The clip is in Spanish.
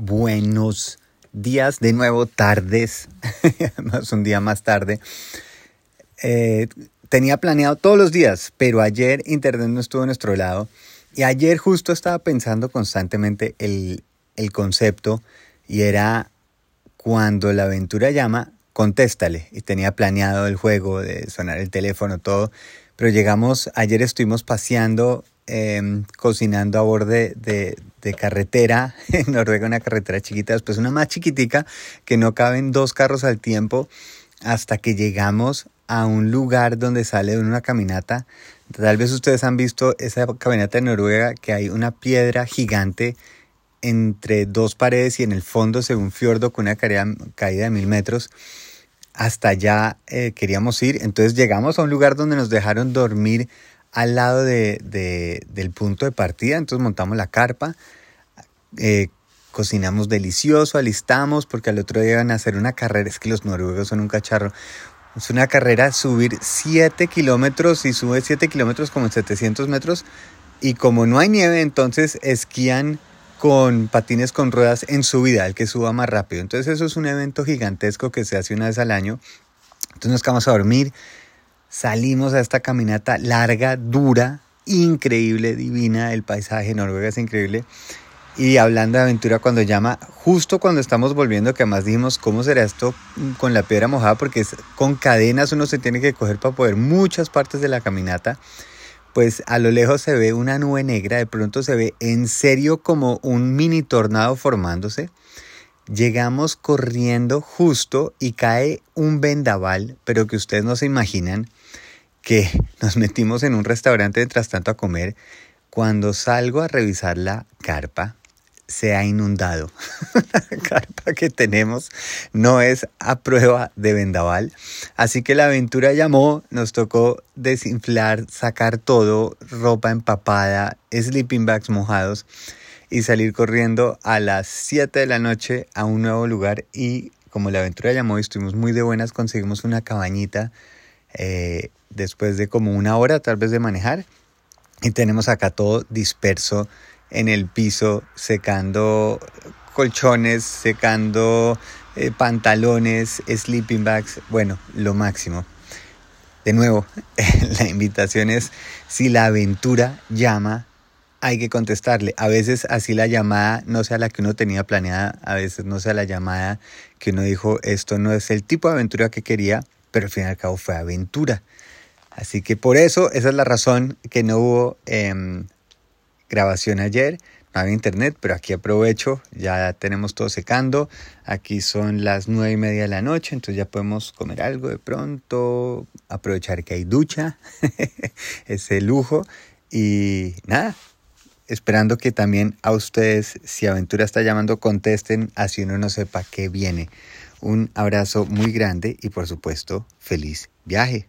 Buenos días, de nuevo tardes, más un día más tarde. Eh, tenía planeado todos los días, pero ayer Internet no estuvo a nuestro lado y ayer justo estaba pensando constantemente el, el concepto y era cuando la aventura llama, contéstale. Y tenía planeado el juego de sonar el teléfono, todo. Pero llegamos, ayer estuvimos paseando Em, cocinando a borde de, carretera, en Noruega una carretera chiquita, después una más chiquitica que no caben dos carros al tiempo, hasta que llegamos a un lugar donde sale una caminata. Tal vez ustedes han visto esa caminata en Noruega que hay una piedra gigante entre dos paredes y en el fondo se ve un fiordo con una caída de mil metros. Hasta allá eh, queríamos ir, entonces llegamos a un lugar donde nos dejaron dormir al lado de, del punto de partida, entonces montamos la carpa, eh, cocinamos delicioso, alistamos, porque al otro día iban a hacer una carrera, es que los noruegos son un cacharro, es una carrera, subir 7 kilómetros y sube 7 kilómetros como en 700 metros, y como no hay nieve, entonces esquían con patines con ruedas en subida, el que suba más rápido. Entonces eso es un evento gigantesco que se hace una vez al año. Entonces nos quedamos a dormir, Salimos a esta caminata larga, dura, increíble, divina. El paisaje Noruega es increíble. Y hablando de aventura cuando llama, justo cuando estamos volviendo, que además dijimos, ¿cómo será esto con la piedra mojada? Porque con cadenas uno se tiene que coger para poder muchas partes de la caminata. Pues a lo lejos se ve una nube negra, de pronto se ve en serio como un mini tornado formándose. Llegamos corriendo justo y cae un vendaval, pero que ustedes no se imaginan que nos metimos en un restaurante mientras tanto a comer. Cuando salgo a revisar la carpa, se ha inundado. la carpa que tenemos no es a prueba de vendaval. Así que la aventura llamó, nos tocó desinflar, sacar todo, ropa empapada, sleeping bags mojados y salir corriendo a las 7 de la noche a un nuevo lugar y como la aventura llamó y estuvimos muy de buenas, conseguimos una cabañita eh, después de como una hora tal vez de manejar y tenemos acá todo disperso en el piso secando colchones, secando eh, pantalones, sleeping bags, bueno, lo máximo. De nuevo, la invitación es si la aventura llama, hay que contestarle. A veces así la llamada no sea la que uno tenía planeada, a veces no sea la llamada que uno dijo, esto no es el tipo de aventura que quería, pero al fin y al cabo fue aventura. Así que por eso, esa es la razón que no hubo em, grabación ayer. No había internet, pero aquí aprovecho, ya tenemos todo secando. Aquí son las nueve y media de la noche, entonces ya podemos comer algo de pronto, aprovechar que hay ducha, ese lujo. Y nada, esperando que también a ustedes, si Aventura está llamando, contesten, así uno no sepa qué viene. Un abrazo muy grande y por supuesto, feliz viaje.